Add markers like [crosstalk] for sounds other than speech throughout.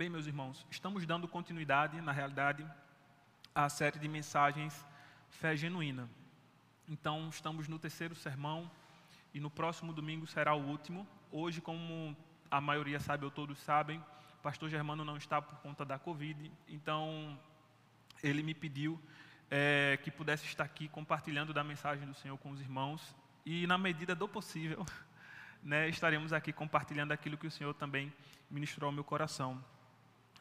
Bem, meus irmãos, estamos dando continuidade, na realidade, à série de mensagens Fé Genuína. Então, estamos no terceiro sermão e no próximo domingo será o último. Hoje, como a maioria sabe ou todos sabem, o pastor Germano não está por conta da Covid, então ele me pediu é, que pudesse estar aqui compartilhando da mensagem do Senhor com os irmãos e, na medida do possível, [laughs] né, estaremos aqui compartilhando aquilo que o Senhor também ministrou ao meu coração.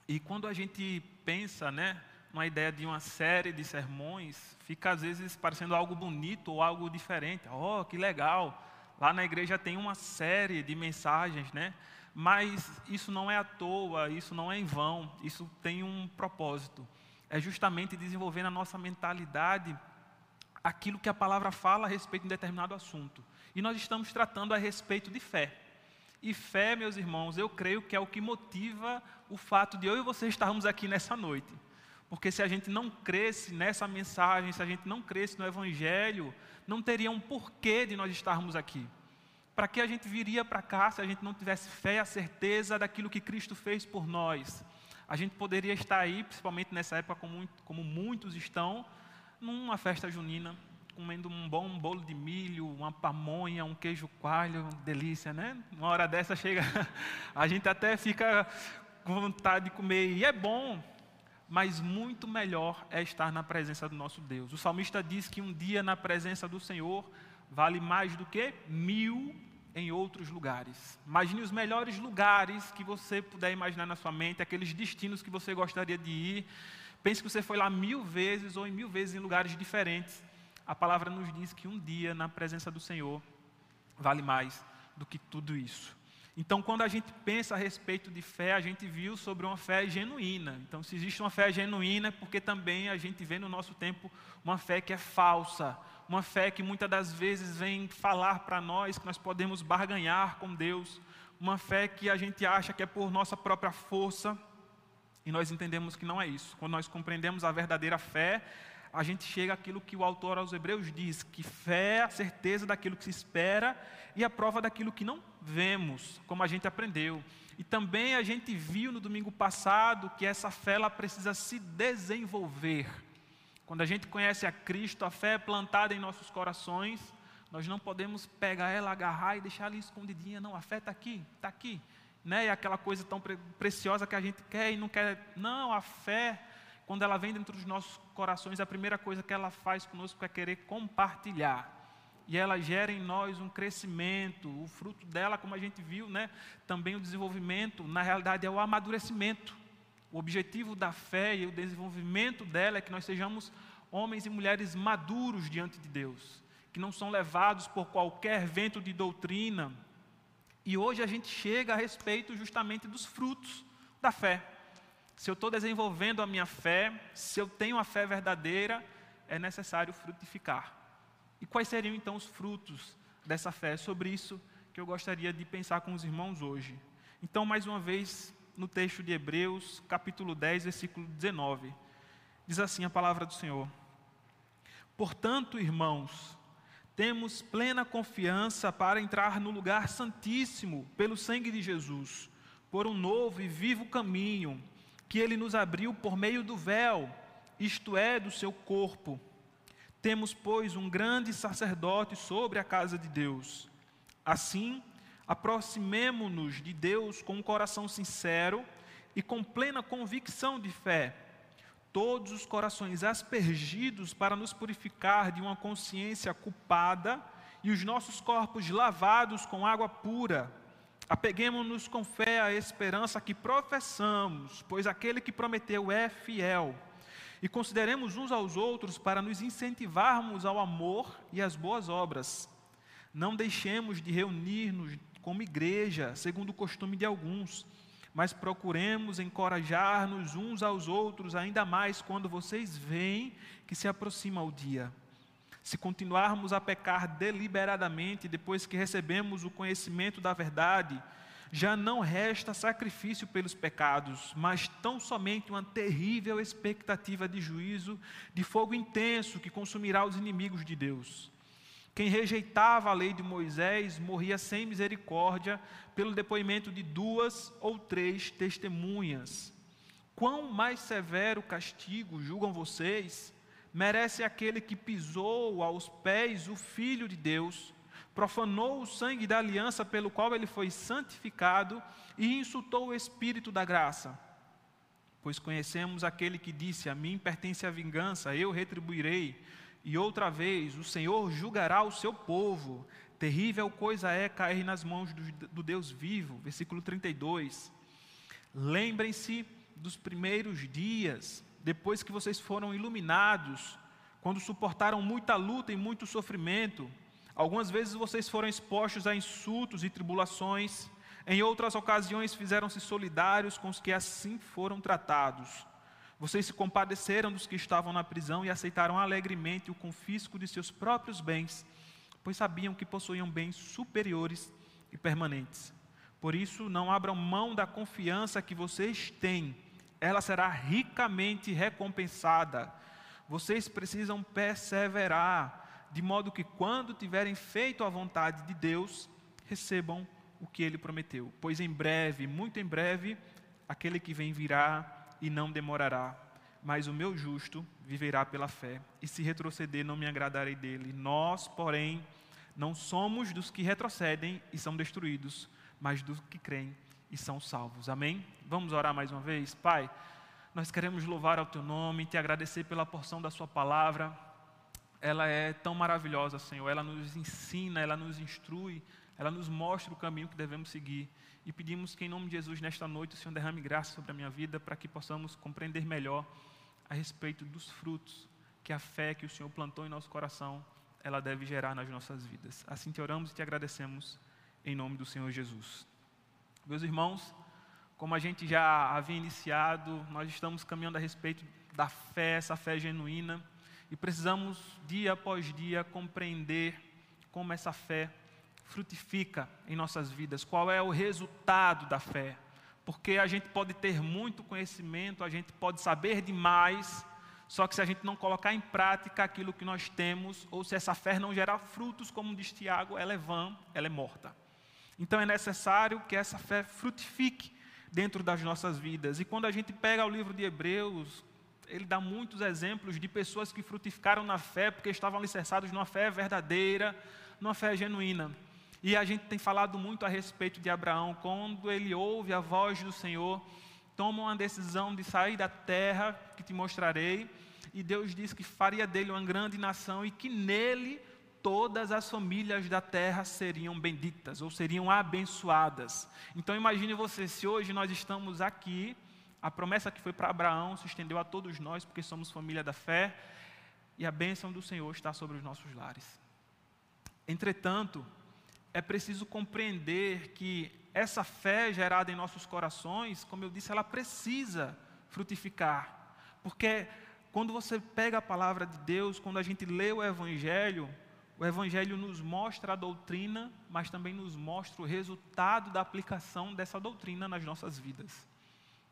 E quando a gente pensa, né, numa ideia de uma série de sermões, fica às vezes parecendo algo bonito ou algo diferente. Oh, que legal! Lá na igreja tem uma série de mensagens, né? Mas isso não é à toa, isso não é em vão, isso tem um propósito. É justamente desenvolver na nossa mentalidade aquilo que a palavra fala a respeito de um determinado assunto. E nós estamos tratando a respeito de fé. E fé, meus irmãos, eu creio que é o que motiva o fato de eu e você estarmos aqui nessa noite. Porque se a gente não cresce nessa mensagem, se a gente não cresce no Evangelho, não teria um porquê de nós estarmos aqui. Para que a gente viria para cá se a gente não tivesse fé e a certeza daquilo que Cristo fez por nós? A gente poderia estar aí, principalmente nessa época, como, como muitos estão, numa festa junina, comendo um bom bolo de milho, uma pamonha, um queijo coalho, delícia, né? Uma hora dessa chega, [laughs] a gente até fica com vontade de comer, e é bom, mas muito melhor é estar na presença do nosso Deus. O salmista diz que um dia na presença do Senhor vale mais do que mil em outros lugares. Imagine os melhores lugares que você puder imaginar na sua mente, aqueles destinos que você gostaria de ir. Pense que você foi lá mil vezes ou em mil vezes em lugares diferentes a palavra nos diz que um dia na presença do Senhor vale mais do que tudo isso. Então, quando a gente pensa a respeito de fé, a gente viu sobre uma fé genuína. Então, se existe uma fé genuína, é porque também a gente vê no nosso tempo uma fé que é falsa, uma fé que muitas das vezes vem falar para nós que nós podemos barganhar com Deus, uma fé que a gente acha que é por nossa própria força, e nós entendemos que não é isso. Quando nós compreendemos a verdadeira fé, a gente chega àquilo que o autor aos Hebreus diz: que fé é a certeza daquilo que se espera e a prova daquilo que não vemos, como a gente aprendeu. E também a gente viu no domingo passado que essa fé ela precisa se desenvolver. Quando a gente conhece a Cristo, a fé é plantada em nossos corações, nós não podemos pegar ela, agarrar e deixar ali escondidinha. Não, a fé está aqui, está aqui. Né? É aquela coisa tão preciosa que a gente quer e não quer. Não, a fé quando ela vem dentro dos nossos corações, a primeira coisa que ela faz conosco é querer compartilhar. E ela gera em nós um crescimento, o fruto dela, como a gente viu, né, também o desenvolvimento, na realidade é o amadurecimento. O objetivo da fé e o desenvolvimento dela é que nós sejamos homens e mulheres maduros diante de Deus, que não são levados por qualquer vento de doutrina. E hoje a gente chega a respeito justamente dos frutos da fé se eu estou desenvolvendo a minha fé, se eu tenho a fé verdadeira, é necessário frutificar. E quais seriam então os frutos dessa fé? É sobre isso que eu gostaria de pensar com os irmãos hoje. Então, mais uma vez, no texto de Hebreus, capítulo 10, versículo 19, diz assim a palavra do Senhor: Portanto, irmãos, temos plena confiança para entrar no lugar santíssimo pelo sangue de Jesus, por um novo e vivo caminho que ele nos abriu por meio do véu, isto é, do seu corpo. Temos, pois, um grande sacerdote sobre a casa de Deus. Assim, aproximemo-nos de Deus com um coração sincero e com plena convicção de fé, todos os corações aspergidos para nos purificar de uma consciência culpada e os nossos corpos lavados com água pura. Apeguemos-nos com fé à esperança que professamos, pois aquele que prometeu é fiel. E consideremos uns aos outros para nos incentivarmos ao amor e às boas obras. Não deixemos de reunir-nos como igreja, segundo o costume de alguns, mas procuremos encorajar-nos uns aos outros, ainda mais quando vocês veem que se aproxima o dia. Se continuarmos a pecar deliberadamente depois que recebemos o conhecimento da verdade, já não resta sacrifício pelos pecados, mas tão somente uma terrível expectativa de juízo, de fogo intenso que consumirá os inimigos de Deus. quem rejeitava a lei de Moisés morria sem misericórdia pelo depoimento de duas ou três testemunhas. Quão mais severo castigo, julgam vocês, merece aquele que pisou aos pés o Filho de Deus, profanou o sangue da aliança pelo qual ele foi santificado e insultou o Espírito da graça? Pois conhecemos aquele que disse: A mim pertence a vingança, eu retribuirei e outra vez, o Senhor julgará o seu povo. Terrível coisa é cair nas mãos do, do Deus vivo. Versículo 32. Lembrem-se dos primeiros dias, depois que vocês foram iluminados, quando suportaram muita luta e muito sofrimento. Algumas vezes vocês foram expostos a insultos e tribulações, em outras ocasiões fizeram-se solidários com os que assim foram tratados. Vocês se compadeceram dos que estavam na prisão e aceitaram alegremente o confisco de seus próprios bens, pois sabiam que possuíam bens superiores e permanentes. Por isso, não abram mão da confiança que vocês têm, ela será ricamente recompensada. Vocês precisam perseverar, de modo que, quando tiverem feito a vontade de Deus, recebam o que ele prometeu. Pois em breve, muito em breve, aquele que vem virá e não demorará. Mas o meu justo viverá pela fé, e se retroceder, não me agradarei dele. Nós, porém, não somos dos que retrocedem e são destruídos, mas dos que creem e são salvos. Amém? Vamos orar mais uma vez? Pai, nós queremos louvar ao teu nome, te agradecer pela porção da sua palavra. Ela é tão maravilhosa, Senhor. Ela nos ensina, ela nos instrui, ela nos mostra o caminho que devemos seguir e pedimos que, em nome de Jesus, nesta noite, o Senhor derrame graça sobre a minha vida para que possamos compreender melhor a respeito dos frutos que a fé que o Senhor plantou em nosso coração, ela deve gerar nas nossas vidas. Assim te oramos e te agradecemos em nome do Senhor Jesus. Meus irmãos, como a gente já havia iniciado, nós estamos caminhando a respeito da fé, essa fé genuína, e precisamos dia após dia compreender como essa fé frutifica em nossas vidas, qual é o resultado da fé. Porque a gente pode ter muito conhecimento, a gente pode saber demais, só que se a gente não colocar em prática aquilo que nós temos, ou se essa fé não gerar frutos, como diz Tiago, ela é vã, ela é morta. Então é necessário que essa fé frutifique dentro das nossas vidas. E quando a gente pega o livro de Hebreus, ele dá muitos exemplos de pessoas que frutificaram na fé porque estavam alicerçados numa fé verdadeira, numa fé genuína. E a gente tem falado muito a respeito de Abraão, quando ele ouve a voz do Senhor, toma uma decisão de sair da terra que te mostrarei, e Deus diz que faria dele uma grande nação e que nele todas as famílias da terra seriam benditas ou seriam abençoadas. Então imagine você, se hoje nós estamos aqui, a promessa que foi para Abraão se estendeu a todos nós, porque somos família da fé, e a bênção do Senhor está sobre os nossos lares. Entretanto, é preciso compreender que essa fé gerada em nossos corações, como eu disse, ela precisa frutificar. Porque quando você pega a palavra de Deus, quando a gente lê o Evangelho, o Evangelho nos mostra a doutrina, mas também nos mostra o resultado da aplicação dessa doutrina nas nossas vidas.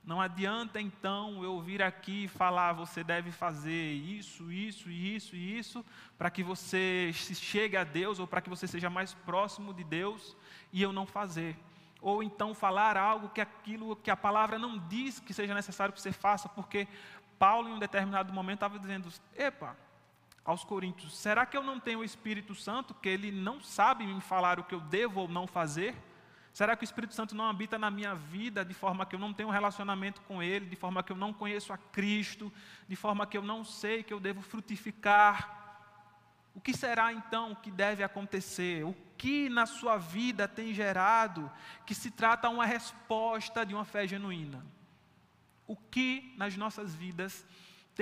Não adianta então eu vir aqui falar, você deve fazer isso, isso, isso e isso, para que você chegue a Deus ou para que você seja mais próximo de Deus e eu não fazer. Ou então falar algo que aquilo que a palavra não diz que seja necessário que você faça, porque Paulo em um determinado momento estava dizendo: "Epa, aos coríntios, será que eu não tenho o Espírito Santo que ele não sabe me falar o que eu devo ou não fazer?" Será que o Espírito Santo não habita na minha vida de forma que eu não tenho um relacionamento com Ele, de forma que eu não conheço a Cristo, de forma que eu não sei que eu devo frutificar? O que será então que deve acontecer? O que na sua vida tem gerado que se trata uma resposta de uma fé genuína? O que nas nossas vidas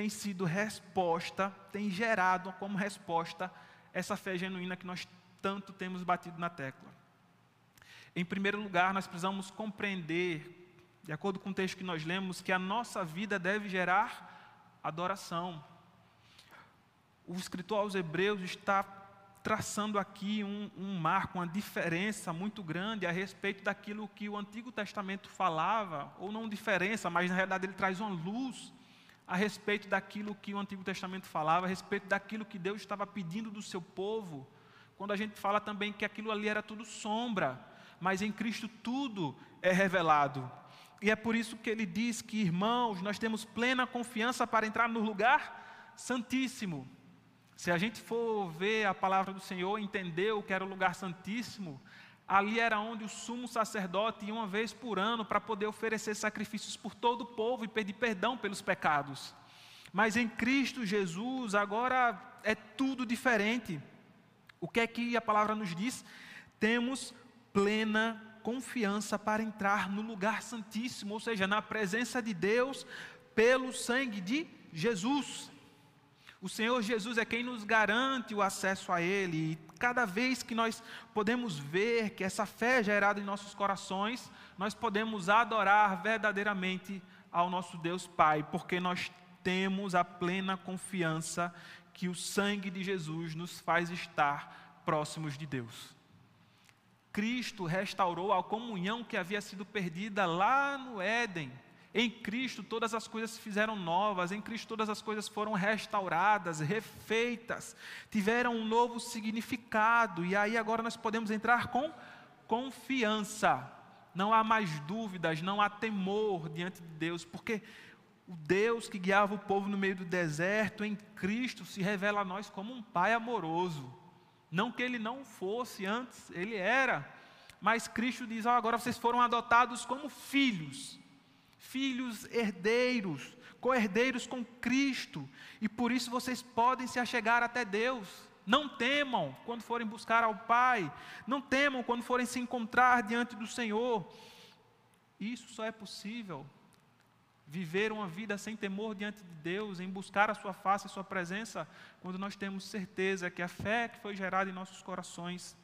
sido resposta, tem gerado como resposta essa fé genuína que nós tanto temos batido na tecla? Em primeiro lugar, nós precisamos compreender, de acordo com o texto que nós lemos, que a nossa vida deve gerar adoração. O escritor aos Hebreus está traçando aqui um, um, marco, uma diferença muito grande a respeito daquilo que o Antigo Testamento falava, ou não diferença, mas na realidade ele traz uma luz a respeito daquilo que o Antigo Testamento falava, a respeito daquilo que Deus estava pedindo do seu povo quando a gente fala também que aquilo ali era tudo sombra, mas em Cristo tudo é revelado. E é por isso que ele diz que, irmãos, nós temos plena confiança para entrar no lugar santíssimo. Se a gente for ver a palavra do Senhor, entender o que era o lugar santíssimo, ali era onde o sumo sacerdote ia uma vez por ano para poder oferecer sacrifícios por todo o povo e pedir perdão pelos pecados. Mas em Cristo Jesus, agora é tudo diferente. O que é que a palavra nos diz? Temos plena confiança para entrar no lugar santíssimo, ou seja, na presença de Deus, pelo sangue de Jesus. O Senhor Jesus é quem nos garante o acesso a Ele. E cada vez que nós podemos ver que essa fé é gerada em nossos corações, nós podemos adorar verdadeiramente ao nosso Deus Pai, porque nós temos a plena confiança que o sangue de Jesus nos faz estar próximos de Deus. Cristo restaurou a comunhão que havia sido perdida lá no Éden. Em Cristo todas as coisas se fizeram novas, em Cristo todas as coisas foram restauradas, refeitas, tiveram um novo significado, e aí agora nós podemos entrar com confiança. Não há mais dúvidas, não há temor diante de Deus, porque o Deus que guiava o povo no meio do deserto, em Cristo, se revela a nós como um Pai amoroso. Não que ele não fosse antes, ele era. Mas Cristo diz: oh, agora vocês foram adotados como filhos filhos herdeiros, co-herdeiros com Cristo, e por isso vocês podem se achegar até Deus. Não temam quando forem buscar ao Pai, não temam quando forem se encontrar diante do Senhor. Isso só é possível viver uma vida sem temor diante de Deus, em buscar a Sua face, a Sua presença, quando nós temos certeza que a fé que foi gerada em nossos corações,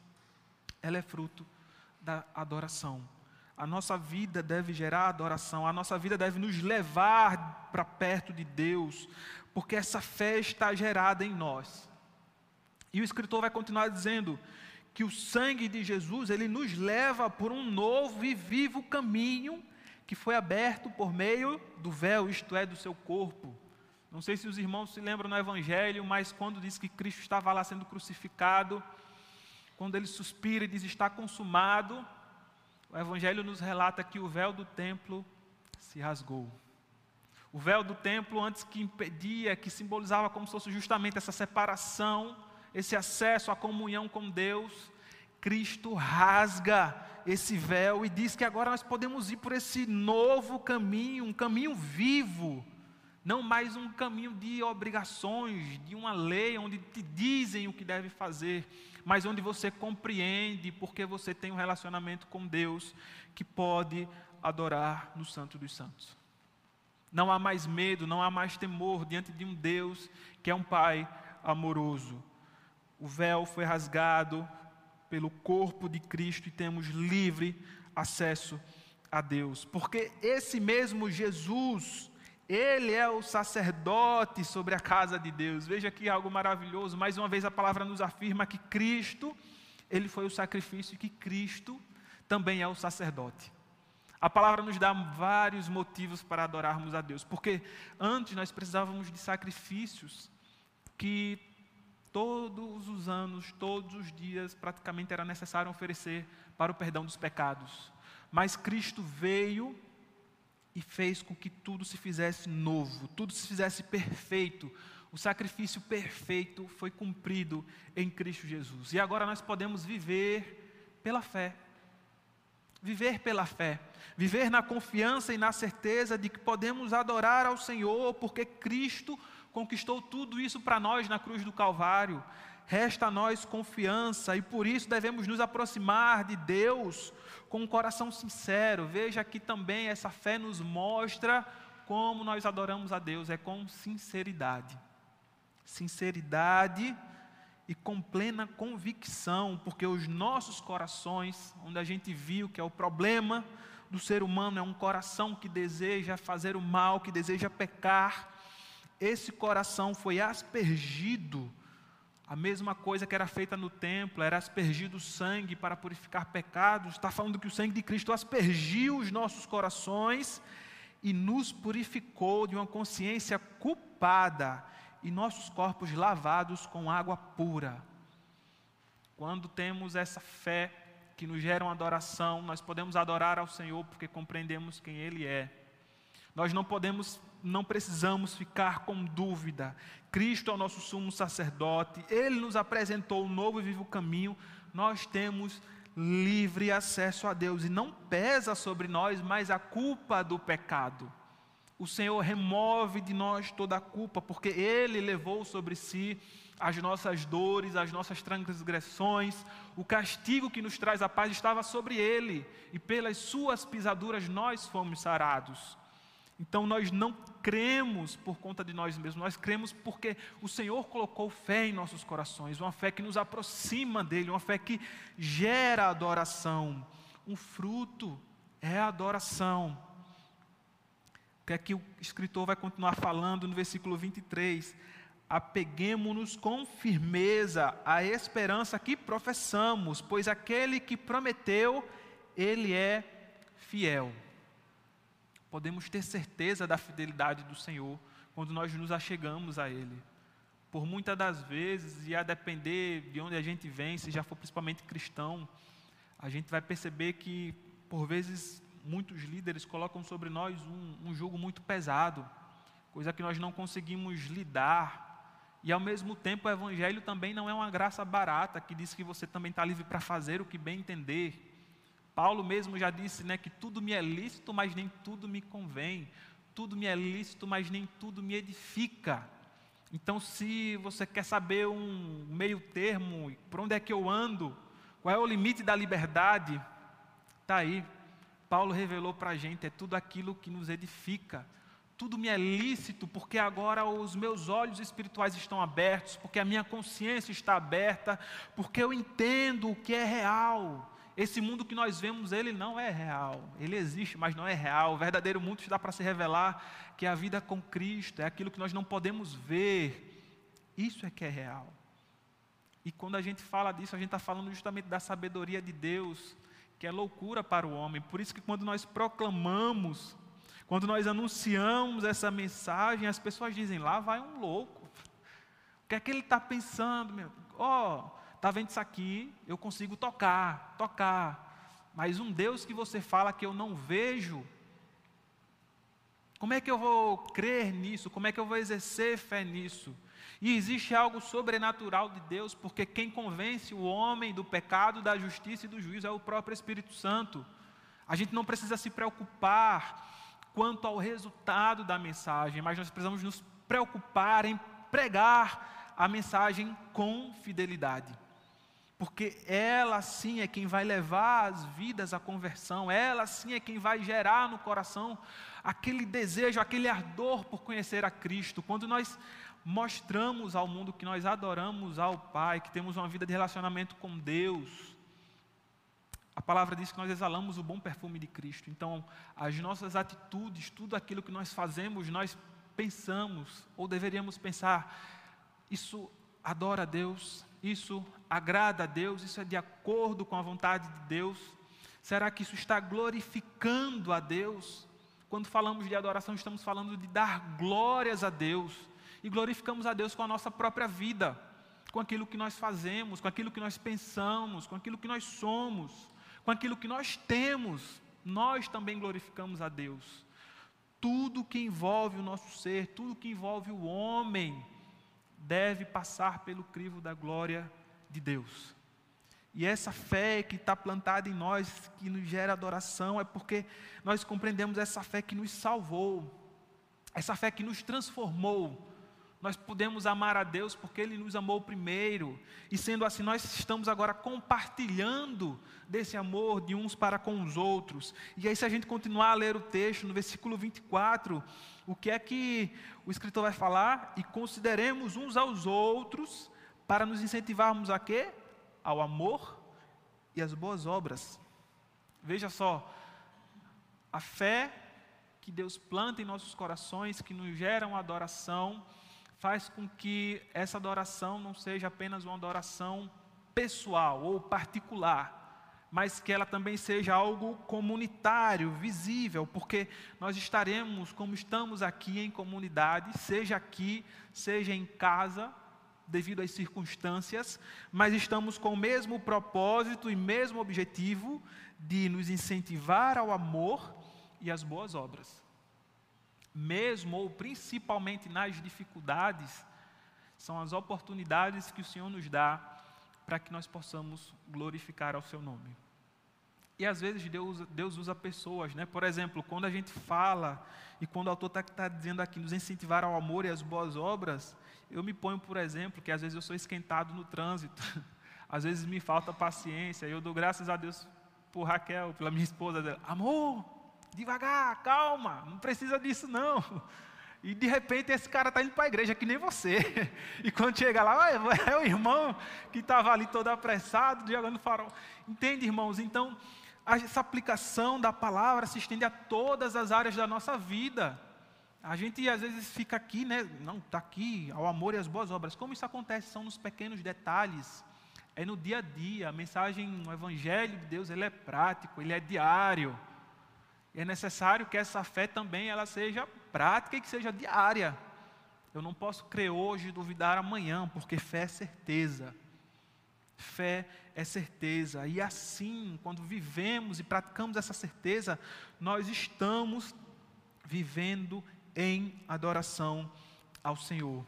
ela é fruto da adoração. A nossa vida deve gerar adoração, a nossa vida deve nos levar para perto de Deus, porque essa fé está gerada em nós. E o escritor vai continuar dizendo que o sangue de Jesus, ele nos leva por um novo e vivo caminho que foi aberto por meio do véu, isto é, do seu corpo. Não sei se os irmãos se lembram no Evangelho, mas quando diz que Cristo estava lá sendo crucificado, quando ele suspira e diz está consumado, o Evangelho nos relata que o véu do templo se rasgou. O véu do templo, antes que impedia, que simbolizava como se fosse justamente essa separação, esse acesso à comunhão com Deus, Cristo rasga esse véu e diz que agora nós podemos ir por esse novo caminho, um caminho vivo, não mais um caminho de obrigações, de uma lei onde te dizem o que deve fazer, mas onde você compreende porque você tem um relacionamento com Deus que pode adorar no Santo dos Santos. Não há mais medo, não há mais temor diante de um Deus que é um Pai amoroso. O véu foi rasgado pelo corpo de Cristo e temos livre acesso a Deus, porque esse mesmo Jesus ele é o sacerdote sobre a casa de Deus. Veja aqui algo maravilhoso. Mais uma vez a palavra nos afirma que Cristo, ele foi o sacrifício e que Cristo também é o sacerdote. A palavra nos dá vários motivos para adorarmos a Deus, porque antes nós precisávamos de sacrifícios que todos os anos, todos os dias, praticamente era necessário oferecer para o perdão dos pecados. Mas Cristo veio e fez com que tudo se fizesse novo, tudo se fizesse perfeito. O sacrifício perfeito foi cumprido em Cristo Jesus. E agora nós podemos viver pela fé. Viver pela fé. Viver na confiança e na certeza de que podemos adorar ao Senhor, porque Cristo conquistou tudo isso para nós na cruz do Calvário. Resta a nós confiança e por isso devemos nos aproximar de Deus com um coração sincero. Veja aqui também essa fé nos mostra como nós adoramos a Deus, é com sinceridade. Sinceridade e com plena convicção, porque os nossos corações, onde a gente viu que é o problema do ser humano, é um coração que deseja fazer o mal, que deseja pecar, esse coração foi aspergido a mesma coisa que era feita no templo, era aspergido sangue para purificar pecados. Está falando que o sangue de Cristo aspergiu os nossos corações e nos purificou de uma consciência culpada e nossos corpos lavados com água pura. Quando temos essa fé que nos gera uma adoração, nós podemos adorar ao Senhor porque compreendemos quem Ele é. Nós não podemos, não precisamos ficar com dúvida. Cristo é o nosso sumo sacerdote, Ele nos apresentou um novo e vivo caminho. Nós temos livre acesso a Deus e não pesa sobre nós mais a culpa do pecado. O Senhor remove de nós toda a culpa, porque Ele levou sobre si as nossas dores, as nossas transgressões, o castigo que nos traz a paz estava sobre Ele, e pelas Suas pisaduras nós fomos sarados. Então nós não cremos por conta de nós mesmos, nós cremos porque o Senhor colocou fé em nossos corações, uma fé que nos aproxima dele, uma fé que gera adoração. Um fruto é a adoração. O que é que o escritor vai continuar falando no versículo 23? Apeguemos-nos com firmeza à esperança que professamos, pois aquele que prometeu, ele é fiel podemos ter certeza da fidelidade do Senhor quando nós nos achegamos a Ele. Por muitas das vezes, e a depender de onde a gente vem, se já for principalmente cristão, a gente vai perceber que, por vezes, muitos líderes colocam sobre nós um, um jugo muito pesado, coisa que nós não conseguimos lidar. E ao mesmo tempo, o Evangelho também não é uma graça barata que diz que você também está livre para fazer o que bem entender. Paulo mesmo já disse né, que tudo me é lícito, mas nem tudo me convém. Tudo me é lícito, mas nem tudo me edifica. Então, se você quer saber um meio termo, por onde é que eu ando, qual é o limite da liberdade, está aí. Paulo revelou para a gente: é tudo aquilo que nos edifica. Tudo me é lícito, porque agora os meus olhos espirituais estão abertos, porque a minha consciência está aberta, porque eu entendo o que é real. Esse mundo que nós vemos, ele não é real. Ele existe, mas não é real. O verdadeiro mundo está para se revelar que a vida com Cristo é aquilo que nós não podemos ver. Isso é que é real. E quando a gente fala disso, a gente está falando justamente da sabedoria de Deus, que é loucura para o homem. Por isso que quando nós proclamamos, quando nós anunciamos essa mensagem, as pessoas dizem: lá vai um louco. O que é que ele está pensando? Meu? Oh, está vendo isso aqui, eu consigo tocar, tocar. Mas um Deus que você fala que eu não vejo, como é que eu vou crer nisso? Como é que eu vou exercer fé nisso? E existe algo sobrenatural de Deus, porque quem convence o homem do pecado, da justiça e do juízo é o próprio Espírito Santo. A gente não precisa se preocupar quanto ao resultado da mensagem, mas nós precisamos nos preocupar em pregar a mensagem com fidelidade porque ela sim é quem vai levar as vidas à conversão, ela sim é quem vai gerar no coração aquele desejo, aquele ardor por conhecer a Cristo. Quando nós mostramos ao mundo que nós adoramos ao Pai, que temos uma vida de relacionamento com Deus, a palavra diz que nós exalamos o bom perfume de Cristo. Então, as nossas atitudes, tudo aquilo que nós fazemos, nós pensamos, ou deveríamos pensar, isso adora a Deus, isso agrada a Deus, isso é de acordo com a vontade de Deus? Será que isso está glorificando a Deus? Quando falamos de adoração, estamos falando de dar glórias a Deus. E glorificamos a Deus com a nossa própria vida, com aquilo que nós fazemos, com aquilo que nós pensamos, com aquilo que nós somos, com aquilo que nós temos. Nós também glorificamos a Deus. Tudo que envolve o nosso ser, tudo que envolve o homem, deve passar pelo crivo da glória de Deus. E essa fé que está plantada em nós, que nos gera adoração, é porque nós compreendemos essa fé que nos salvou, essa fé que nos transformou. Nós podemos amar a Deus porque Ele nos amou primeiro, e sendo assim, nós estamos agora compartilhando desse amor de uns para com os outros. E aí, se a gente continuar a ler o texto, no versículo 24, o que é que o escritor vai falar? E consideremos uns aos outros para nos incentivarmos a quê? Ao amor e às boas obras. Veja só, a fé que Deus planta em nossos corações, que nos gera uma adoração, faz com que essa adoração não seja apenas uma adoração pessoal ou particular, mas que ela também seja algo comunitário, visível, porque nós estaremos, como estamos aqui em comunidade, seja aqui, seja em casa, devido às circunstâncias, mas estamos com o mesmo propósito e mesmo objetivo de nos incentivar ao amor e às boas obras. Mesmo ou principalmente nas dificuldades, são as oportunidades que o Senhor nos dá para que nós possamos glorificar ao seu nome. E às vezes Deus, Deus usa pessoas, né? Por exemplo, quando a gente fala e quando o autor está tá dizendo aqui, nos incentivar ao amor e às boas obras, eu me ponho, por exemplo, que às vezes eu sou esquentado no trânsito, [laughs] às vezes me falta paciência, e eu dou graças a Deus por Raquel, pela minha esposa, dela, amor, devagar, calma, não precisa disso não. E de repente esse cara está indo para a igreja, que nem você. [laughs] E quando chega lá, é o irmão que estava ali todo apressado, jogando farol. Entende, irmãos? Então, essa aplicação da palavra se estende a todas as áreas da nossa vida. A gente às vezes fica aqui, né? Não, está aqui, ao amor e às boas obras. Como isso acontece? São nos pequenos detalhes. É no dia a dia. A mensagem, o Evangelho de Deus, ele é prático, ele é diário. E é necessário que essa fé também ela seja prática e que seja diária. Eu não posso crer hoje e duvidar amanhã, porque fé é certeza. Fé é certeza. E assim, quando vivemos e praticamos essa certeza, nós estamos vivendo em adoração ao Senhor.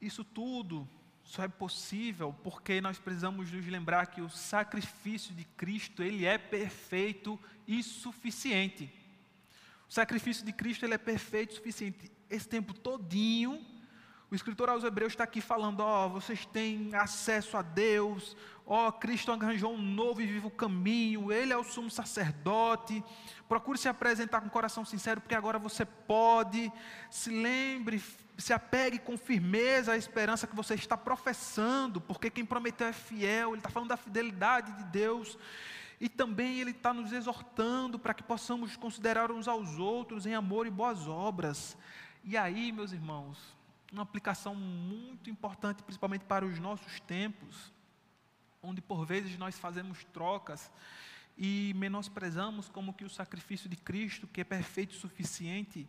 Isso tudo só é possível porque nós precisamos nos lembrar que o sacrifício de Cristo, ele é perfeito e suficiente. O sacrifício de Cristo, ele é perfeito e suficiente. Esse tempo todinho, o escritor aos Hebreus está aqui falando: ó, oh, vocês têm acesso a Deus, ó, oh, Cristo arranjou um novo e vivo caminho, Ele é o sumo sacerdote. Procure se apresentar com coração sincero, porque agora você pode. Se lembre, se apegue com firmeza à esperança que você está professando, porque quem prometeu é fiel, Ele está falando da fidelidade de Deus. E também Ele está nos exortando para que possamos considerar uns aos outros em amor e boas obras. E aí, meus irmãos, uma aplicação muito importante, principalmente para os nossos tempos, onde por vezes nós fazemos trocas e menosprezamos como que o sacrifício de Cristo, que é perfeito e suficiente,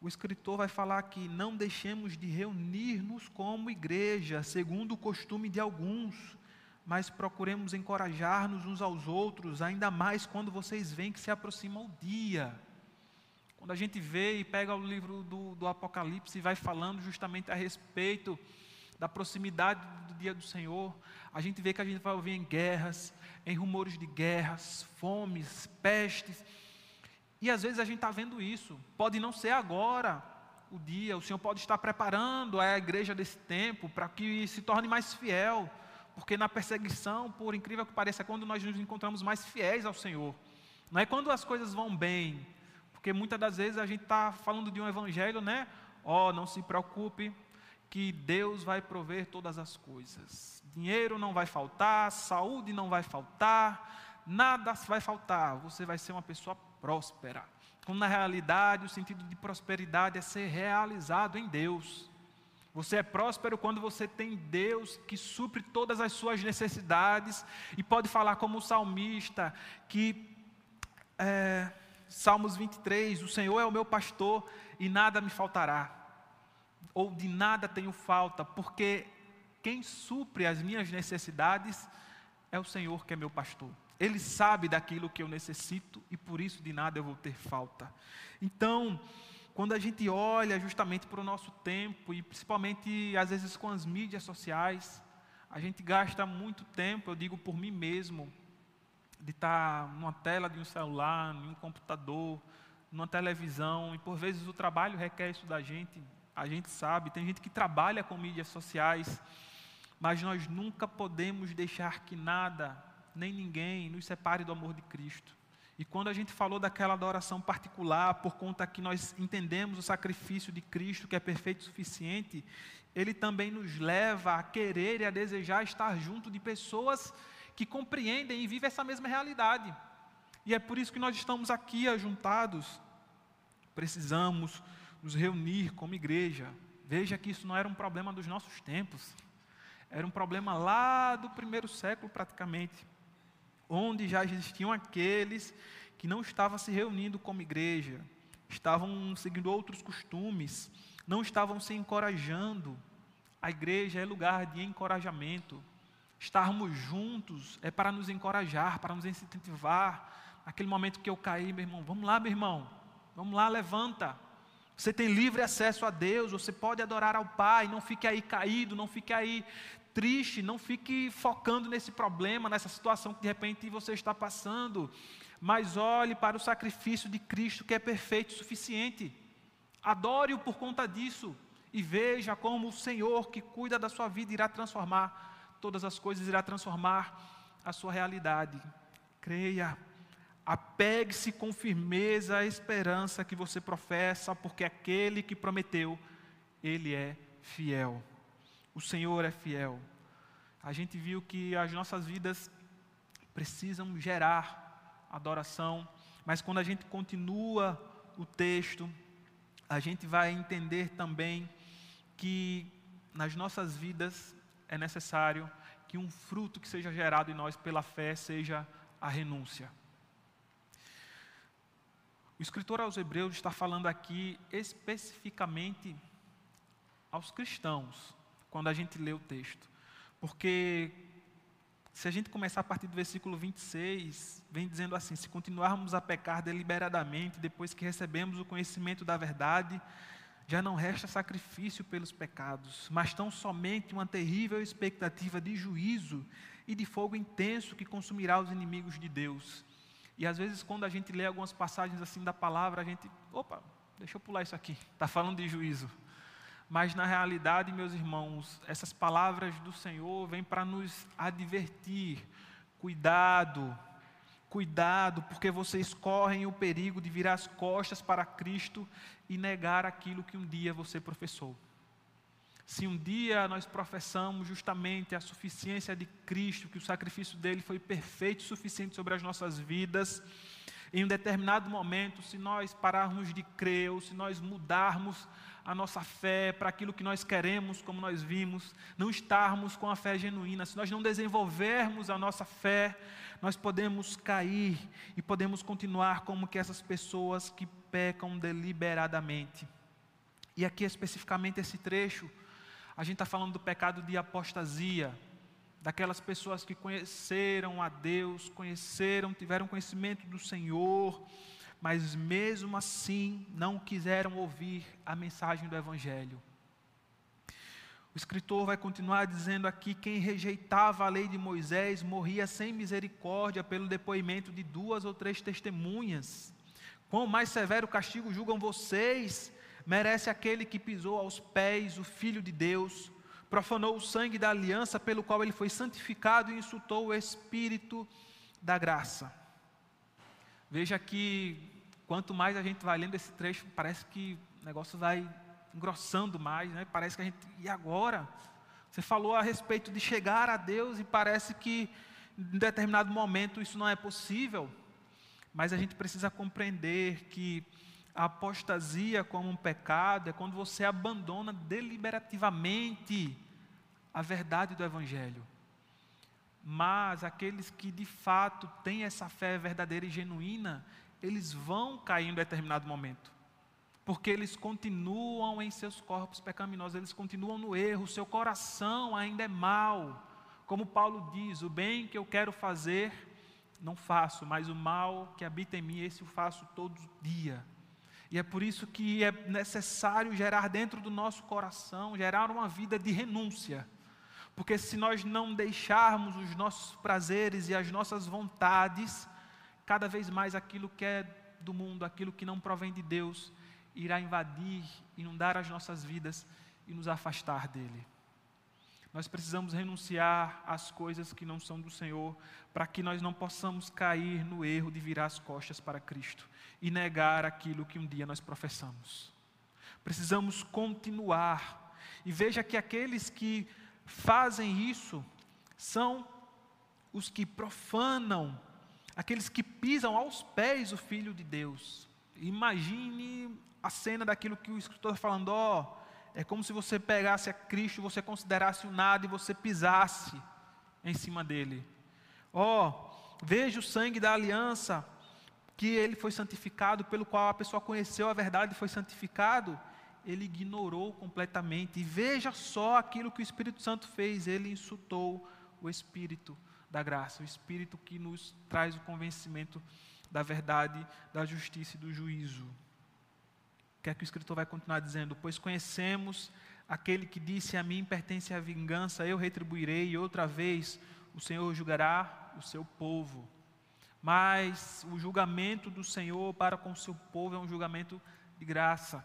o escritor vai falar que não deixemos de reunir-nos como igreja, segundo o costume de alguns, mas procuremos encorajar-nos uns aos outros, ainda mais quando vocês veem que se aproxima o dia. Quando a gente vê e pega o livro do, do Apocalipse e vai falando justamente a respeito da proximidade do dia do Senhor, a gente vê que a gente vai ouvir em guerras, em rumores de guerras, fomes, pestes. E às vezes a gente está vendo isso. Pode não ser agora o dia, o Senhor pode estar preparando a igreja desse tempo para que se torne mais fiel. Porque na perseguição, por incrível que pareça, é quando nós nos encontramos mais fiéis ao Senhor. Não é quando as coisas vão bem, porque muitas das vezes a gente está falando de um evangelho, né? Ó, oh, não se preocupe, que Deus vai prover todas as coisas. Dinheiro não vai faltar, saúde não vai faltar, nada vai faltar. Você vai ser uma pessoa próspera. Quando na realidade o sentido de prosperidade é ser realizado em Deus. Você é próspero quando você tem Deus que supre todas as suas necessidades e pode falar como o salmista que é, Salmos 23: O Senhor é o meu pastor e nada me faltará, ou de nada tenho falta, porque quem supre as minhas necessidades é o Senhor que é meu pastor. Ele sabe daquilo que eu necessito e por isso de nada eu vou ter falta. Então, quando a gente olha justamente para o nosso tempo e principalmente às vezes com as mídias sociais, a gente gasta muito tempo, eu digo por mim mesmo, de estar numa tela de um celular, em um computador, numa televisão, e por vezes o trabalho requer isso da gente, a gente sabe, tem gente que trabalha com mídias sociais, mas nós nunca podemos deixar que nada, nem ninguém, nos separe do amor de Cristo. E quando a gente falou daquela adoração particular, por conta que nós entendemos o sacrifício de Cristo, que é perfeito e suficiente, ele também nos leva a querer e a desejar estar junto de pessoas que compreendem e vivem essa mesma realidade. E é por isso que nós estamos aqui ajuntados. Precisamos nos reunir como igreja. Veja que isso não era um problema dos nossos tempos. Era um problema lá do primeiro século, praticamente, onde já existiam aqueles que não estavam se reunindo como igreja, estavam seguindo outros costumes, não estavam se encorajando a igreja é lugar de encorajamento. Estarmos juntos é para nos encorajar, para nos incentivar. Naquele momento que eu caí, meu irmão, vamos lá, meu irmão, vamos lá, levanta. Você tem livre acesso a Deus, você pode adorar ao Pai, não fique aí caído, não fique aí triste, não fique focando nesse problema, nessa situação que de repente você está passando, mas olhe para o sacrifício de Cristo que é perfeito e suficiente. Adore-o por conta disso e veja como o Senhor que cuida da sua vida irá transformar todas as coisas, irá transformar a sua realidade. Creia. Apegue-se com firmeza à esperança que você professa, porque aquele que prometeu, ele é fiel. O Senhor é fiel. A gente viu que as nossas vidas precisam gerar adoração, mas quando a gente continua o texto, a gente vai entender também que nas nossas vidas é necessário que um fruto que seja gerado em nós pela fé seja a renúncia. O escritor aos Hebreus está falando aqui especificamente aos cristãos, quando a gente lê o texto. Porque se a gente começar a partir do versículo 26, vem dizendo assim: se continuarmos a pecar deliberadamente, depois que recebemos o conhecimento da verdade, já não resta sacrifício pelos pecados, mas tão somente uma terrível expectativa de juízo e de fogo intenso que consumirá os inimigos de Deus. E às vezes, quando a gente lê algumas passagens assim da palavra, a gente, opa, deixa eu pular isso aqui, está falando de juízo. Mas na realidade, meus irmãos, essas palavras do Senhor vêm para nos advertir: cuidado, cuidado, porque vocês correm o perigo de virar as costas para Cristo e negar aquilo que um dia você professou. Se um dia nós professamos justamente a suficiência de Cristo, que o sacrifício dele foi perfeito e suficiente sobre as nossas vidas, em um determinado momento, se nós pararmos de crer, ou se nós mudarmos a nossa fé para aquilo que nós queremos, como nós vimos, não estarmos com a fé genuína, se nós não desenvolvermos a nossa fé, nós podemos cair e podemos continuar como que essas pessoas que pecam deliberadamente. E aqui especificamente esse trecho, a gente está falando do pecado de apostasia, daquelas pessoas que conheceram a Deus, conheceram, tiveram conhecimento do Senhor, mas mesmo assim não quiseram ouvir a mensagem do Evangelho. O escritor vai continuar dizendo aqui: quem rejeitava a lei de Moisés morria sem misericórdia pelo depoimento de duas ou três testemunhas. Quão mais severo castigo julgam vocês merece aquele que pisou aos pés o Filho de Deus, profanou o sangue da aliança pelo qual ele foi santificado e insultou o Espírito da graça. Veja que quanto mais a gente vai lendo esse trecho, parece que o negócio vai engrossando mais, né? Parece que a gente, e agora? Você falou a respeito de chegar a Deus e parece que em determinado momento isso não é possível. Mas a gente precisa compreender que a apostasia como um pecado é quando você abandona deliberativamente a verdade do Evangelho. Mas aqueles que de fato têm essa fé verdadeira e genuína, eles vão cair em determinado momento. Porque eles continuam em seus corpos pecaminosos, eles continuam no erro, seu coração ainda é mau. Como Paulo diz: o bem que eu quero fazer, não faço, mas o mal que habita em mim, esse eu faço todo dia. E é por isso que é necessário gerar dentro do nosso coração, gerar uma vida de renúncia. Porque se nós não deixarmos os nossos prazeres e as nossas vontades, cada vez mais aquilo que é do mundo, aquilo que não provém de Deus, irá invadir, inundar as nossas vidas e nos afastar dele. Nós precisamos renunciar às coisas que não são do Senhor, para que nós não possamos cair no erro de virar as costas para Cristo e negar aquilo que um dia nós professamos. Precisamos continuar. E veja que aqueles que fazem isso são os que profanam, aqueles que pisam aos pés o Filho de Deus. Imagine a cena daquilo que o escritor está falando, ó. É como se você pegasse a Cristo, você considerasse o nada e você pisasse em cima dele. Ó, veja o sangue da aliança que ele foi santificado, pelo qual a pessoa conheceu a verdade e foi santificado, ele ignorou completamente. E veja só aquilo que o Espírito Santo fez: ele insultou o Espírito da graça, o Espírito que nos traz o convencimento da verdade, da justiça e do juízo. O que é que o escritor vai continuar dizendo? Pois conhecemos aquele que disse a mim pertence a vingança, eu retribuirei, e outra vez o Senhor julgará o seu povo. Mas o julgamento do Senhor para com o seu povo é um julgamento de graça.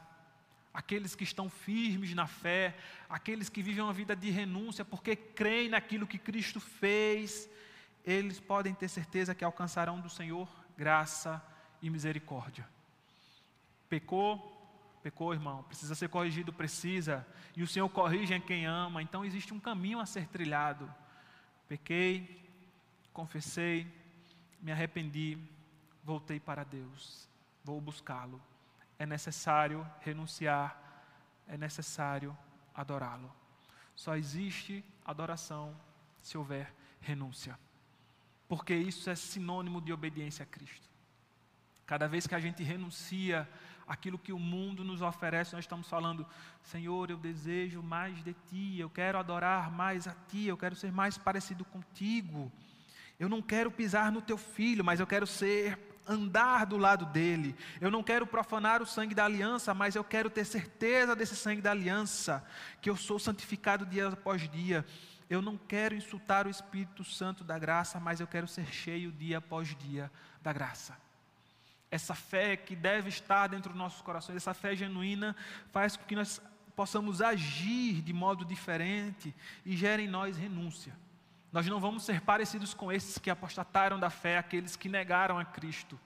Aqueles que estão firmes na fé, aqueles que vivem uma vida de renúncia porque creem naquilo que Cristo fez, eles podem ter certeza que alcançarão do Senhor graça e misericórdia. Pecou, pecou, irmão, precisa ser corrigido, precisa, e o Senhor corrige em quem ama, então existe um caminho a ser trilhado. Pequei, confessei, me arrependi, voltei para Deus, vou buscá-lo. É necessário renunciar, é necessário adorá-lo. Só existe adoração se houver renúncia porque isso é sinônimo de obediência a Cristo. Cada vez que a gente renuncia aquilo que o mundo nos oferece, nós estamos falando: Senhor, eu desejo mais de Ti, eu quero adorar mais a Ti, eu quero ser mais parecido contigo. Eu não quero pisar no Teu filho, mas eu quero ser andar do lado dele. Eu não quero profanar o sangue da aliança, mas eu quero ter certeza desse sangue da aliança, que eu sou santificado dia após dia. Eu não quero insultar o Espírito Santo da graça, mas eu quero ser cheio dia após dia da graça. Essa fé que deve estar dentro dos nossos corações, essa fé genuína, faz com que nós possamos agir de modo diferente e gere em nós renúncia. Nós não vamos ser parecidos com esses que apostataram da fé, aqueles que negaram a Cristo.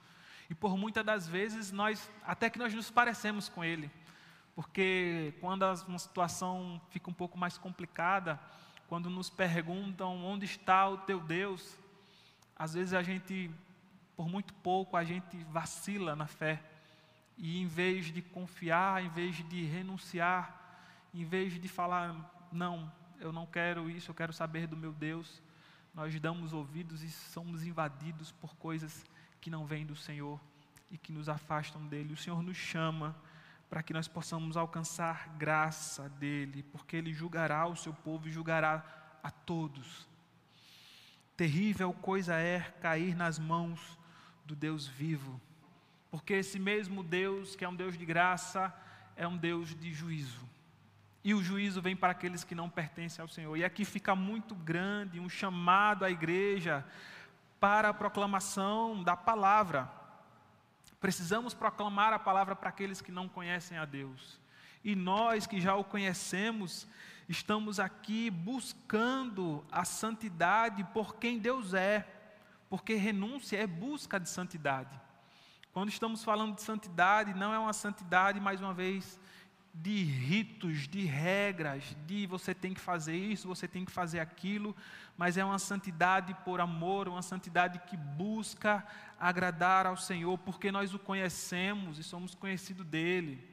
E por muitas das vezes nós, até que nós nos parecemos com Ele, porque quando uma situação fica um pouco mais complicada, quando nos perguntam onde está o teu Deus, às vezes a gente, por muito pouco, a gente vacila na fé. E em vez de confiar, em vez de renunciar, em vez de falar, não, eu não quero isso, eu quero saber do meu Deus, nós damos ouvidos e somos invadidos por coisas que não vêm do Senhor e que nos afastam dele. O Senhor nos chama para que nós possamos alcançar graça dele, porque ele julgará o seu povo e julgará a todos. Terrível coisa é cair nas mãos do Deus vivo, porque esse mesmo Deus, que é um Deus de graça, é um Deus de juízo. E o juízo vem para aqueles que não pertencem ao Senhor. E aqui fica muito grande um chamado à igreja para a proclamação da palavra. Precisamos proclamar a palavra para aqueles que não conhecem a Deus. E nós que já o conhecemos, estamos aqui buscando a santidade por quem Deus é, porque renúncia é busca de santidade. Quando estamos falando de santidade, não é uma santidade, mais uma vez, de ritos, de regras, de você tem que fazer isso, você tem que fazer aquilo, mas é uma santidade por amor, uma santidade que busca agradar ao Senhor, porque nós o conhecemos e somos conhecidos dele.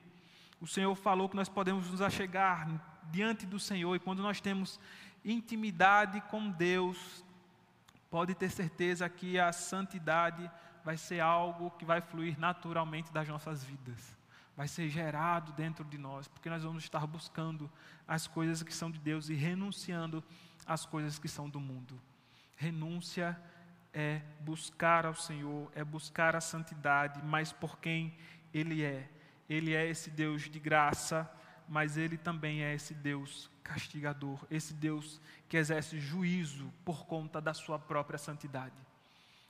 O Senhor falou que nós podemos nos achegar diante do Senhor, e quando nós temos intimidade com Deus, pode ter certeza que a santidade vai ser algo que vai fluir naturalmente das nossas vidas vai ser gerado dentro de nós, porque nós vamos estar buscando as coisas que são de Deus e renunciando às coisas que são do mundo. Renúncia é buscar ao Senhor, é buscar a santidade, mas por quem Ele é. Ele é esse Deus de graça, mas Ele também é esse Deus castigador, esse Deus que exerce juízo por conta da Sua própria santidade.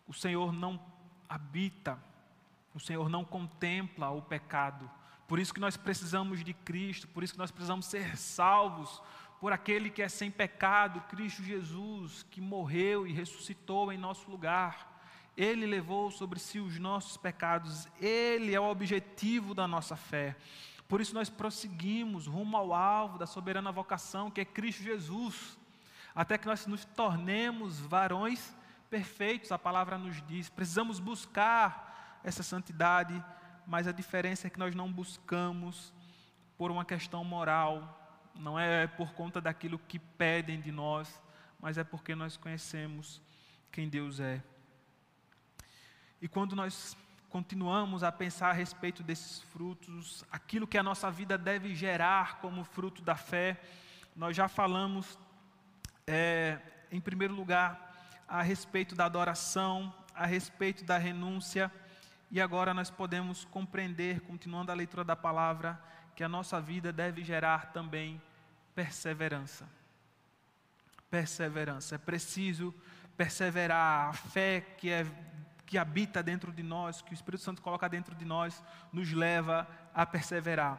O Senhor não habita, o Senhor não contempla o pecado, por isso que nós precisamos de Cristo, por isso que nós precisamos ser salvos por aquele que é sem pecado, Cristo Jesus, que morreu e ressuscitou em nosso lugar. Ele levou sobre si os nossos pecados, ele é o objetivo da nossa fé. Por isso nós prosseguimos rumo ao alvo da soberana vocação, que é Cristo Jesus, até que nós nos tornemos varões perfeitos, a palavra nos diz. Precisamos buscar essa santidade mas a diferença é que nós não buscamos por uma questão moral, não é por conta daquilo que pedem de nós, mas é porque nós conhecemos quem Deus é. E quando nós continuamos a pensar a respeito desses frutos, aquilo que a nossa vida deve gerar como fruto da fé, nós já falamos, é, em primeiro lugar, a respeito da adoração, a respeito da renúncia, e agora nós podemos compreender, continuando a leitura da palavra, que a nossa vida deve gerar também perseverança. Perseverança. É preciso perseverar. A fé que, é, que habita dentro de nós, que o Espírito Santo coloca dentro de nós, nos leva a perseverar.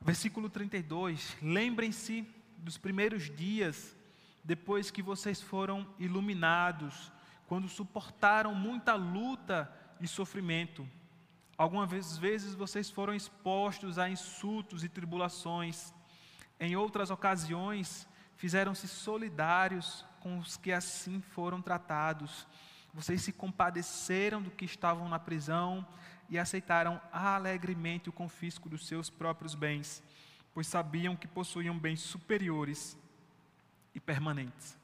Versículo 32. Lembrem-se dos primeiros dias depois que vocês foram iluminados, quando suportaram muita luta e sofrimento. Algumas vezes vocês foram expostos a insultos e tribulações. Em outras ocasiões, fizeram-se solidários com os que assim foram tratados. Vocês se compadeceram do que estavam na prisão e aceitaram alegremente o confisco dos seus próprios bens, pois sabiam que possuíam bens superiores e permanentes.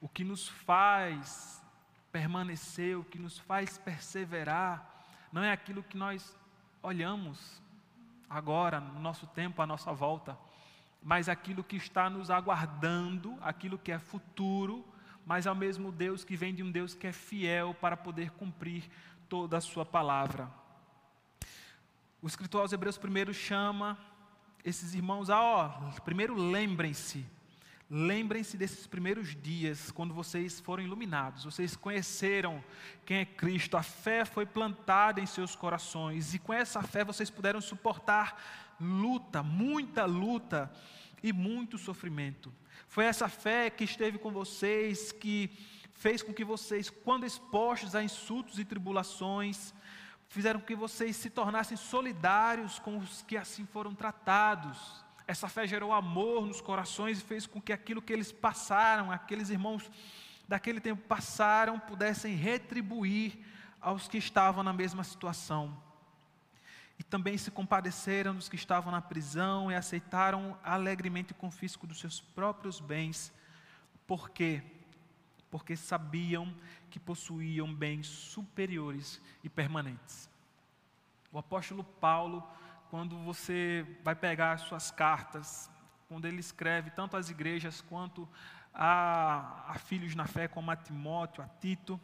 O que nos faz permanecer, o que nos faz perseverar, não é aquilo que nós olhamos agora, no nosso tempo, à nossa volta, mas aquilo que está nos aguardando, aquilo que é futuro, mas ao mesmo Deus que vem de um Deus que é fiel para poder cumprir toda a sua palavra. O escritor aos Hebreus primeiro chama esses irmãos a, ó, primeiro lembrem-se Lembrem-se desses primeiros dias, quando vocês foram iluminados, vocês conheceram quem é Cristo, a fé foi plantada em seus corações, e com essa fé vocês puderam suportar luta, muita luta e muito sofrimento. Foi essa fé que esteve com vocês, que fez com que vocês, quando expostos a insultos e tribulações, fizeram com que vocês se tornassem solidários com os que assim foram tratados essa fé gerou amor nos corações e fez com que aquilo que eles passaram, aqueles irmãos daquele tempo passaram, pudessem retribuir aos que estavam na mesma situação. E também se compadeceram dos que estavam na prisão e aceitaram alegremente o confisco dos seus próprios bens. Por quê? Porque sabiam que possuíam bens superiores e permanentes. O apóstolo Paulo quando você vai pegar as suas cartas, quando ele escreve tanto às igrejas quanto a, a filhos na fé, como a Timóteo, a Tito,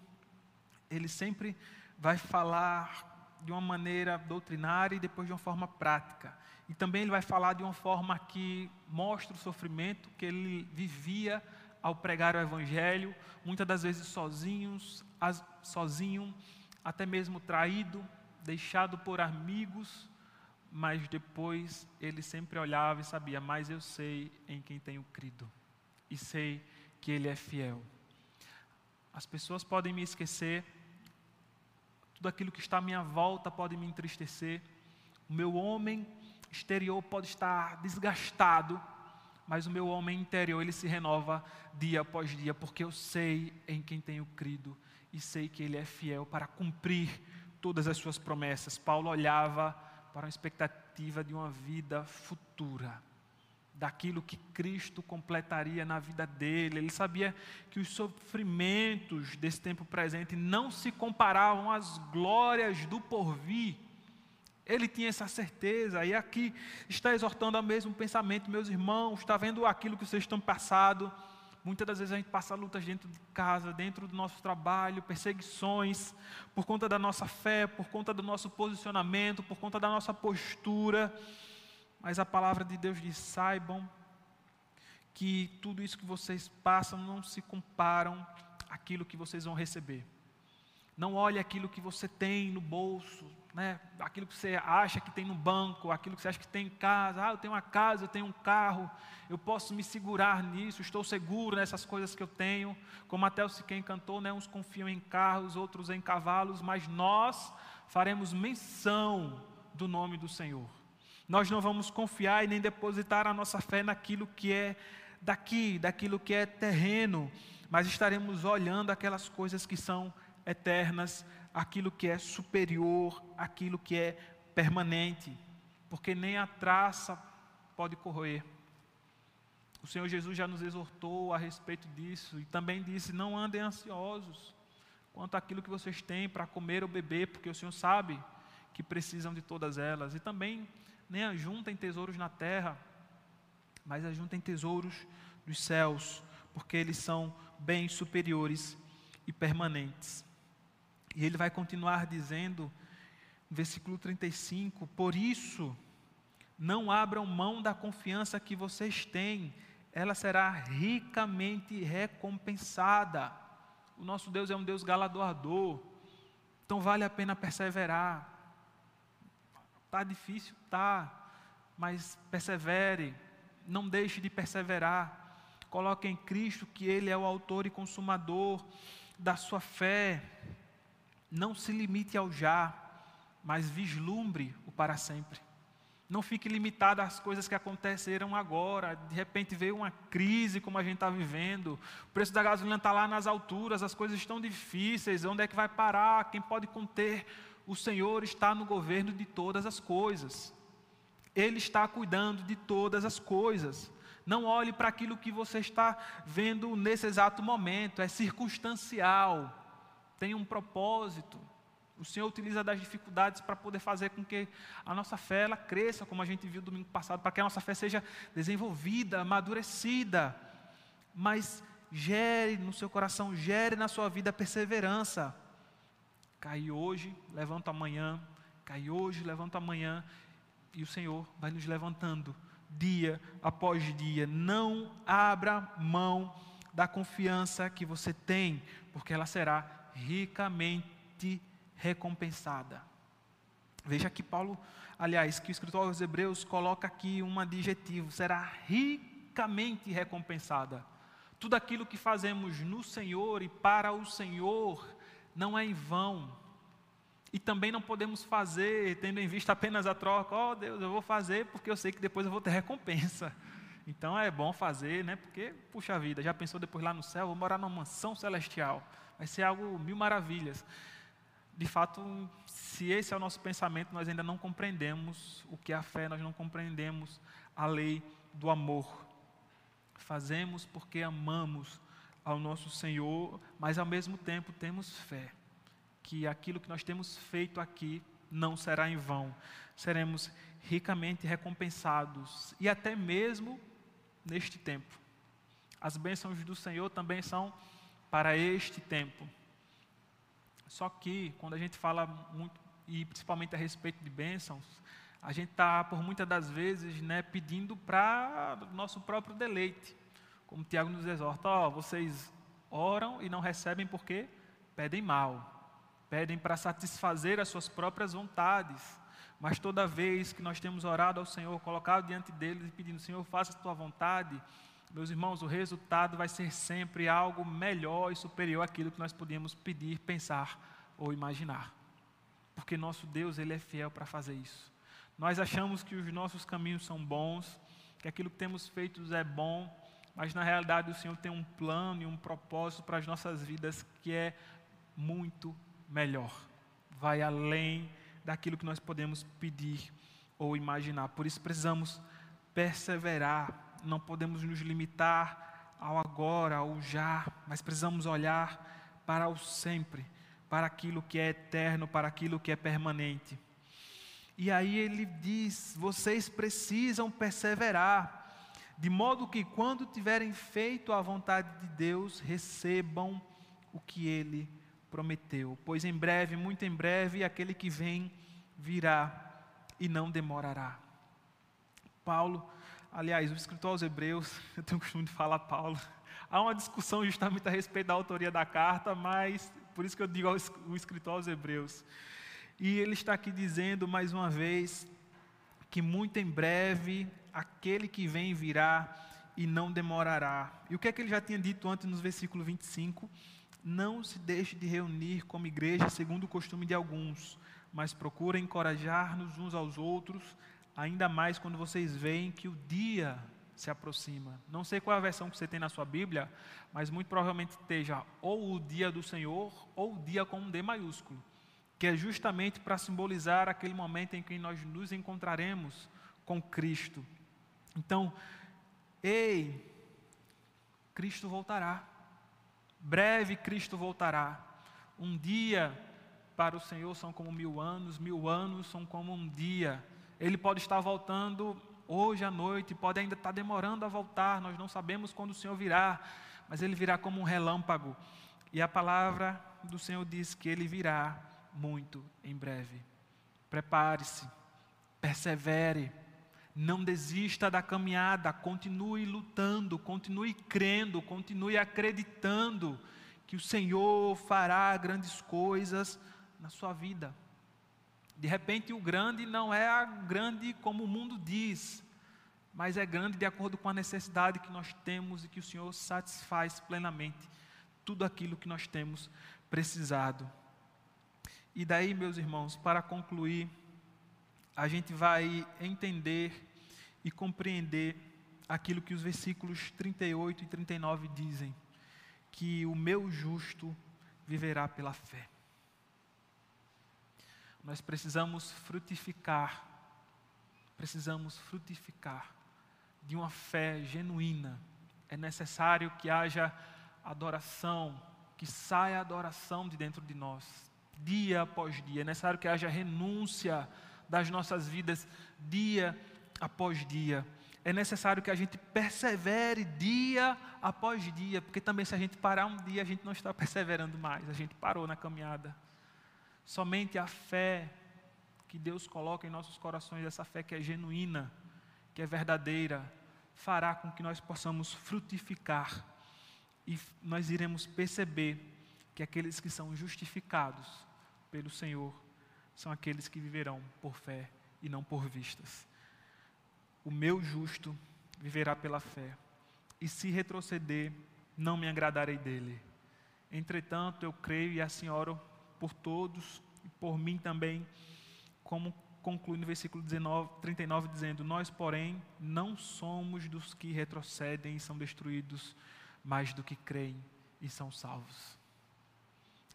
ele sempre vai falar de uma maneira doutrinária e depois de uma forma prática. E também ele vai falar de uma forma que mostra o sofrimento que ele vivia ao pregar o Evangelho, muitas das vezes sozinhos, sozinho, até mesmo traído, deixado por amigos, mas depois ele sempre olhava e sabia: Mas eu sei em quem tenho crido, e sei que Ele é fiel. As pessoas podem me esquecer, tudo aquilo que está à minha volta pode me entristecer, o meu homem exterior pode estar desgastado, mas o meu homem interior ele se renova dia após dia, porque eu sei em quem tenho crido e sei que Ele é fiel para cumprir todas as suas promessas. Paulo olhava para uma expectativa de uma vida futura, daquilo que Cristo completaria na vida dele. Ele sabia que os sofrimentos desse tempo presente não se comparavam às glórias do porvir. Ele tinha essa certeza, e aqui está exortando ao mesmo pensamento, meus irmãos, está vendo aquilo que vocês estão passando Muitas das vezes a gente passa lutas dentro de casa, dentro do nosso trabalho, perseguições, por conta da nossa fé, por conta do nosso posicionamento, por conta da nossa postura. Mas a palavra de Deus diz: saibam que tudo isso que vocês passam não se comparam àquilo que vocês vão receber. Não olhe aquilo que você tem no bolso, né? aquilo que você acha que tem no banco, aquilo que você acha que tem em casa. Ah, eu tenho uma casa, eu tenho um carro, eu posso me segurar nisso, estou seguro nessas coisas que eu tenho. Como até o Siquém cantou, né? uns confiam em carros, outros em cavalos, mas nós faremos menção do nome do Senhor. Nós não vamos confiar e nem depositar a nossa fé naquilo que é daqui, daquilo que é terreno, mas estaremos olhando aquelas coisas que são eternas, aquilo que é superior, aquilo que é permanente, porque nem a traça pode corroer. O Senhor Jesus já nos exortou a respeito disso e também disse: não andem ansiosos quanto àquilo que vocês têm para comer ou beber, porque o Senhor sabe que precisam de todas elas. E também nem ajuntem tesouros na terra, mas ajuntem tesouros dos céus, porque eles são bens superiores e permanentes. E ele vai continuar dizendo, versículo 35: Por isso, não abram mão da confiança que vocês têm, ela será ricamente recompensada. O nosso Deus é um Deus galardoador, então vale a pena perseverar. Está difícil? Tá, mas persevere, não deixe de perseverar. Coloque em Cristo que Ele é o autor e consumador da sua fé. Não se limite ao já, mas vislumbre o para sempre. Não fique limitado às coisas que aconteceram agora. De repente veio uma crise, como a gente está vivendo. O preço da gasolina está lá nas alturas, as coisas estão difíceis. Onde é que vai parar? Quem pode conter? O Senhor está no governo de todas as coisas. Ele está cuidando de todas as coisas. Não olhe para aquilo que você está vendo nesse exato momento, é circunstancial, tem um propósito. O Senhor utiliza das dificuldades para poder fazer com que a nossa fé ela cresça, como a gente viu domingo passado, para que a nossa fé seja desenvolvida, amadurecida. Mas gere no seu coração, gere na sua vida perseverança. Cai hoje, levanta amanhã, cai hoje, levanta amanhã, e o Senhor vai nos levantando dia após dia. Não abra mão da confiança que você tem, porque ela será ricamente recompensada. Veja que Paulo, aliás, que o escritor aos Hebreus coloca aqui um adjetivo: será ricamente recompensada. Tudo aquilo que fazemos no Senhor e para o Senhor não é em vão. E também não podemos fazer tendo em vista apenas a troca. Oh Deus, eu vou fazer porque eu sei que depois eu vou ter recompensa. Então é bom fazer, né? Porque, puxa vida, já pensou depois lá no céu, vou morar numa mansão celestial. Vai ser algo mil maravilhas de fato, se esse é o nosso pensamento, nós ainda não compreendemos o que é a fé, nós não compreendemos a lei do amor. Fazemos porque amamos ao nosso Senhor, mas ao mesmo tempo temos fé que aquilo que nós temos feito aqui não será em vão. Seremos ricamente recompensados e até mesmo neste tempo. As bênçãos do Senhor também são para este tempo. Só que, quando a gente fala muito, e principalmente a respeito de bênçãos, a gente está, por muitas das vezes, né, pedindo para nosso próprio deleite. Como Tiago nos exorta, ó, vocês oram e não recebem porque pedem mal. Pedem para satisfazer as suas próprias vontades. Mas toda vez que nós temos orado ao Senhor, colocado diante dele e pedindo, Senhor, faça a tua vontade, meus irmãos, o resultado vai ser sempre algo melhor e superior àquilo que nós podíamos pedir, pensar ou imaginar. Porque nosso Deus, Ele é fiel para fazer isso. Nós achamos que os nossos caminhos são bons, que aquilo que temos feito é bom, mas na realidade o Senhor tem um plano e um propósito para as nossas vidas que é muito melhor. Vai além daquilo que nós podemos pedir ou imaginar. Por isso precisamos perseverar não podemos nos limitar ao agora, ao já, mas precisamos olhar para o sempre, para aquilo que é eterno, para aquilo que é permanente. E aí ele diz: vocês precisam perseverar, de modo que quando tiverem feito a vontade de Deus, recebam o que ele prometeu. Pois em breve, muito em breve, aquele que vem virá e não demorará. Paulo Aliás, o escritor aos Hebreus, [laughs] eu tenho o costume de falar Paulo, há uma discussão justamente a respeito da autoria da carta, mas por isso que eu digo o escritor aos Hebreus. E ele está aqui dizendo mais uma vez que muito em breve aquele que vem virá e não demorará. E o que é que ele já tinha dito antes nos versículos 25? Não se deixe de reunir como igreja segundo o costume de alguns, mas procure encorajar-nos uns aos outros ainda mais quando vocês veem que o dia se aproxima. Não sei qual é a versão que você tem na sua Bíblia, mas muito provavelmente esteja ou o dia do Senhor ou o dia com um D maiúsculo, que é justamente para simbolizar aquele momento em que nós nos encontraremos com Cristo. Então, ei, Cristo voltará. Breve Cristo voltará. Um dia para o Senhor são como mil anos, mil anos são como um dia. Ele pode estar voltando hoje à noite, pode ainda estar demorando a voltar, nós não sabemos quando o Senhor virá, mas ele virá como um relâmpago. E a palavra do Senhor diz que ele virá muito em breve. Prepare-se, persevere, não desista da caminhada, continue lutando, continue crendo, continue acreditando que o Senhor fará grandes coisas na sua vida. De repente, o grande não é grande como o mundo diz, mas é grande de acordo com a necessidade que nós temos e que o Senhor satisfaz plenamente tudo aquilo que nós temos precisado. E daí, meus irmãos, para concluir, a gente vai entender e compreender aquilo que os versículos 38 e 39 dizem: que o meu justo viverá pela fé. Nós precisamos frutificar, precisamos frutificar de uma fé genuína. É necessário que haja adoração, que saia adoração de dentro de nós, dia após dia. É necessário que haja renúncia das nossas vidas, dia após dia. É necessário que a gente persevere dia após dia, porque também se a gente parar um dia, a gente não está perseverando mais, a gente parou na caminhada. Somente a fé que Deus coloca em nossos corações, essa fé que é genuína, que é verdadeira, fará com que nós possamos frutificar e nós iremos perceber que aqueles que são justificados pelo Senhor são aqueles que viverão por fé e não por vistas. O meu justo viverá pela fé, e se retroceder, não me agradarei dele. Entretanto, eu creio e assim oro por todos e por mim também, como conclui no versículo 19, 39, dizendo: Nós, porém, não somos dos que retrocedem e são destruídos, mas do que creem e são salvos.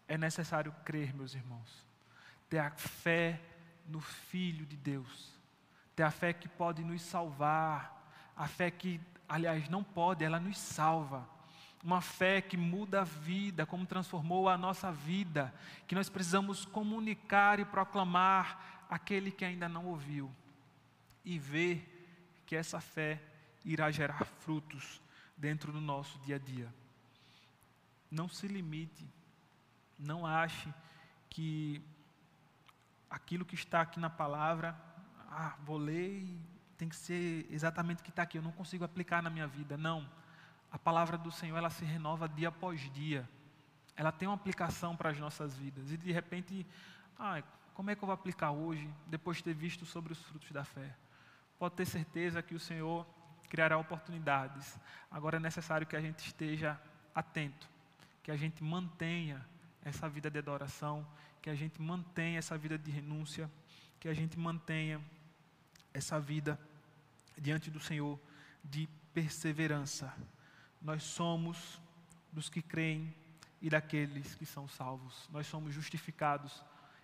É necessário crer, meus irmãos, ter a fé no Filho de Deus, ter a fé que pode nos salvar, a fé que, aliás, não pode, ela nos salva uma fé que muda a vida, como transformou a nossa vida, que nós precisamos comunicar e proclamar aquele que ainda não ouviu e ver que essa fé irá gerar frutos dentro do nosso dia a dia. Não se limite, não ache que aquilo que está aqui na palavra, ah, vou ler e tem que ser exatamente o que está aqui, eu não consigo aplicar na minha vida. Não a palavra do Senhor ela se renova dia após dia. Ela tem uma aplicação para as nossas vidas. E de repente, ah, como é que eu vou aplicar hoje, depois de ter visto sobre os frutos da fé? Pode ter certeza que o Senhor criará oportunidades. Agora é necessário que a gente esteja atento, que a gente mantenha essa vida de adoração, que a gente mantenha essa vida de renúncia, que a gente mantenha essa vida diante do Senhor de perseverança nós somos dos que creem e daqueles que são salvos. Nós somos justificados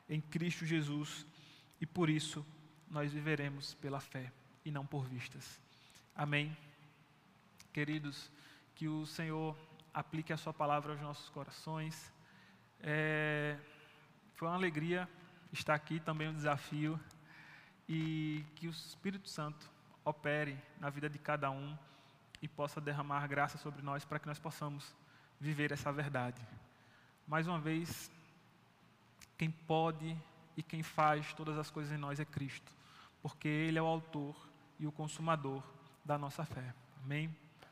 em Cristo Jesus e por isso nós viveremos pela fé e não por vistas. Amém. Queridos, que o Senhor aplique a Sua palavra aos nossos corações. É, foi uma alegria estar aqui, também um desafio, e que o Espírito Santo opere na vida de cada um e possa derramar graça sobre nós para que nós possamos viver essa verdade. Mais uma vez, quem pode e quem faz todas as coisas em nós é Cristo, porque Ele é o autor e o consumador da nossa fé. Amém?